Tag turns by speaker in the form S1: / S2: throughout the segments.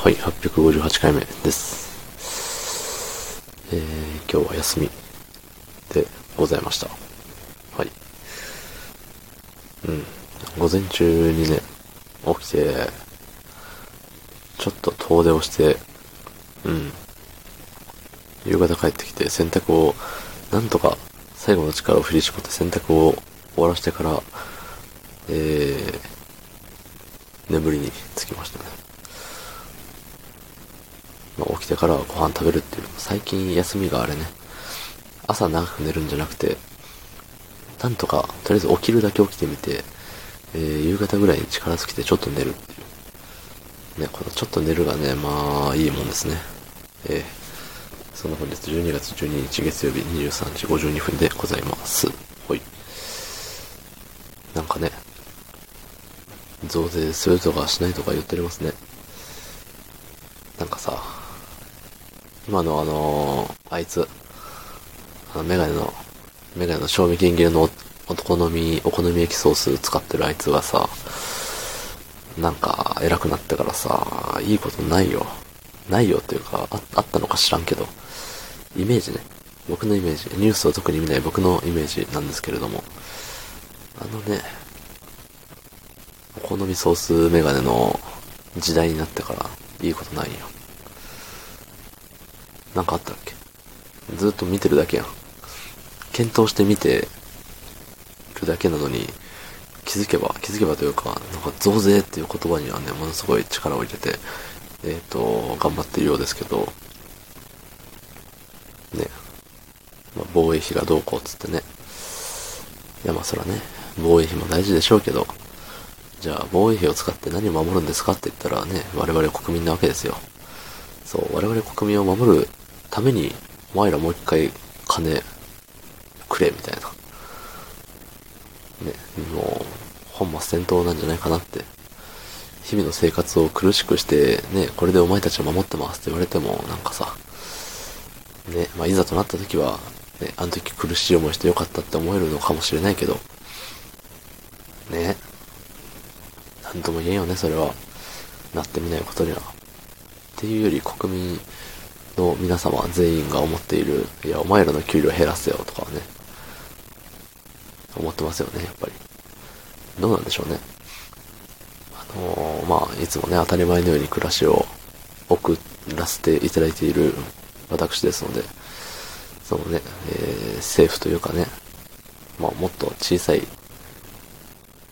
S1: はい、858回目です。えー、今日は休みでございました。はい。うん。午前中にね、起きて、ちょっと遠出をして、うん。夕方帰ってきて洗濯を、なんとか最後の力を振り絞って洗濯を終わらしてから、えー、眠りにつきましたね。まあ、起きてからご飯食べるっていう最近休みがあれね、朝長く寝るんじゃなくて、なんとか、とりあえず起きるだけ起きてみて、えー、夕方ぐらいに力尽きてちょっと寝るっていう。ね、このちょっと寝るがね、まあ、いいもんですね。えー、その本日12月12日月曜日23時52分でございます。ほい。なんかね、増税するとかしないとか言っておりますね。なんかさ、今のあのー、あいつ、あの、メガネの、メガネの賞味期限切れのおお好み、お好み焼きソース使ってるあいつがさ、なんか偉くなってからさ、いいことないよ。ないよっていうか、ああったのか知らんけど、イメージね。僕のイメージ、ニュースを特に見ない僕のイメージなんですけれども、あのね、お好みソースメガネの時代になってから、いいことないよ。なんかあったっけ？ずっと見てるだけやん。検討して見てるだけなのに、気づけば、気づけばというか、なんか増税っていう言葉にはね、ものすごい力を入れて、えっ、ー、と、頑張っているようですけど、ね、まあ、防衛費がどうこうっつってね。いやまあそらね、防衛費も大事でしょうけど、じゃあ防衛費を使って何を守るんですかって言ったらね、我々国民なわけですよ。そう、我々国民を守るために、お前らもう一回金くれみたいな。ね、もう、本末転倒なんじゃないかなって。日々の生活を苦しくして、ね、これでお前たちを守ってますって言われても、なんかさ、ね、まあ、いざとなった時は、ね、あの時苦しい思いしてよかったって思えるのかもしれないけど、ね、なんとも言えんよね、それは。なってみないことには。っていうより国民の皆様全員が思っている、いや、お前らの給料減らせよとかね、思ってますよね、やっぱり。どうなんでしょうね。あのー、まあ、いつもね、当たり前のように暮らしを送らせていただいている私ですので、そのね、えー、政府というかね、まあ、もっと小さい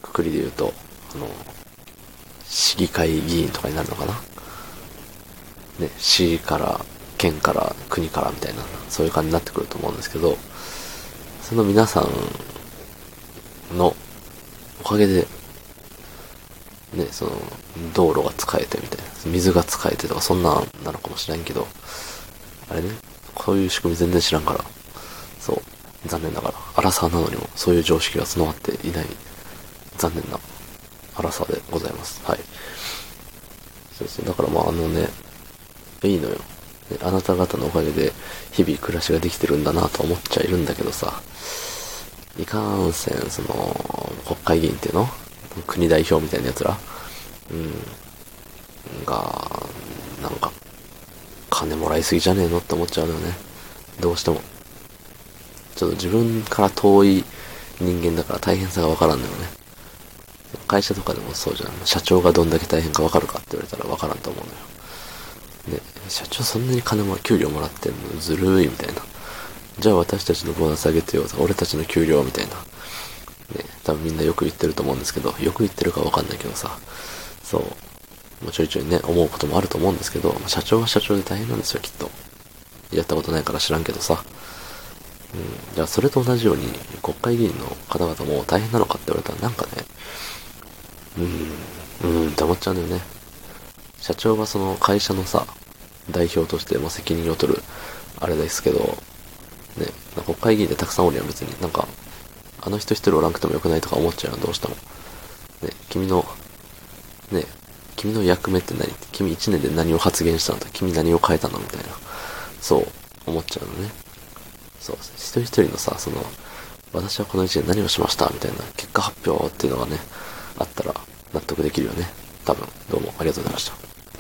S1: くくりで言うと、あの、市議会議員とかになるのかなね、市から、県から、国からみたいな、そういう感じになってくると思うんですけど、その皆さんのおかげで、ね、その、道路が使えてみたいな、水が使えてとか、そんなんなのかもしれんけど、あれね、こういう仕組み全然知らんから、そう、残念ながら、アラサーなのにもそういう常識が備わっていない、残念なアラサーでございます。はい。そうそう、だからまああのね、いいのよ。あなた方のおかげで日々暮らしができてるんだなと思っちゃいるんだけどさ、いかんせん、その、国会議員っていうの？国代表みたいな奴ら？うん。が、なんか、金もらいすぎじゃねえのって思っちゃうのよね。どうしても。ちょっと自分から遠い人間だから大変さがわからんのよね。会社とかでもそうじゃん。社長がどんだけ大変かわかるかって言われたらわからんと思うのよ。ね、社長そんなに金も給料もらってんの？ずるいみたいな。じゃあ私たちのボーナス上げてよ。俺たちの給料みたいな。ね、多分みんなよく言ってると思うんですけど、よく言ってるかわかんないけどさ。そう。もうちょいちょいね、思うこともあると思うんですけど、社長は社長で大変なんですよ、きっと。やったことないから知らんけどさ。うん。じゃあそれと同じように、国会議員の方々も大変なのかって言われたらなんかね、うん、うんって思っちゃうんだよね。社長はその会社のさ、代表としても責任を取る、あれですけど、ね、国会議員でたくさんおるやん別に。なんか、あの人一人おらんくてもよくないとか思っちゃうよ、どうしても。ね、君の、ね、君の役目って何？君一年で何を発言したの？と君何を変えたの？みたいな。そう、思っちゃうのね。そう、一人一人のさ、その、私はこの一年何をしました？みたいな結果発表っていうのがね、あったら納得できるよね。多分、どうもありがとうございました。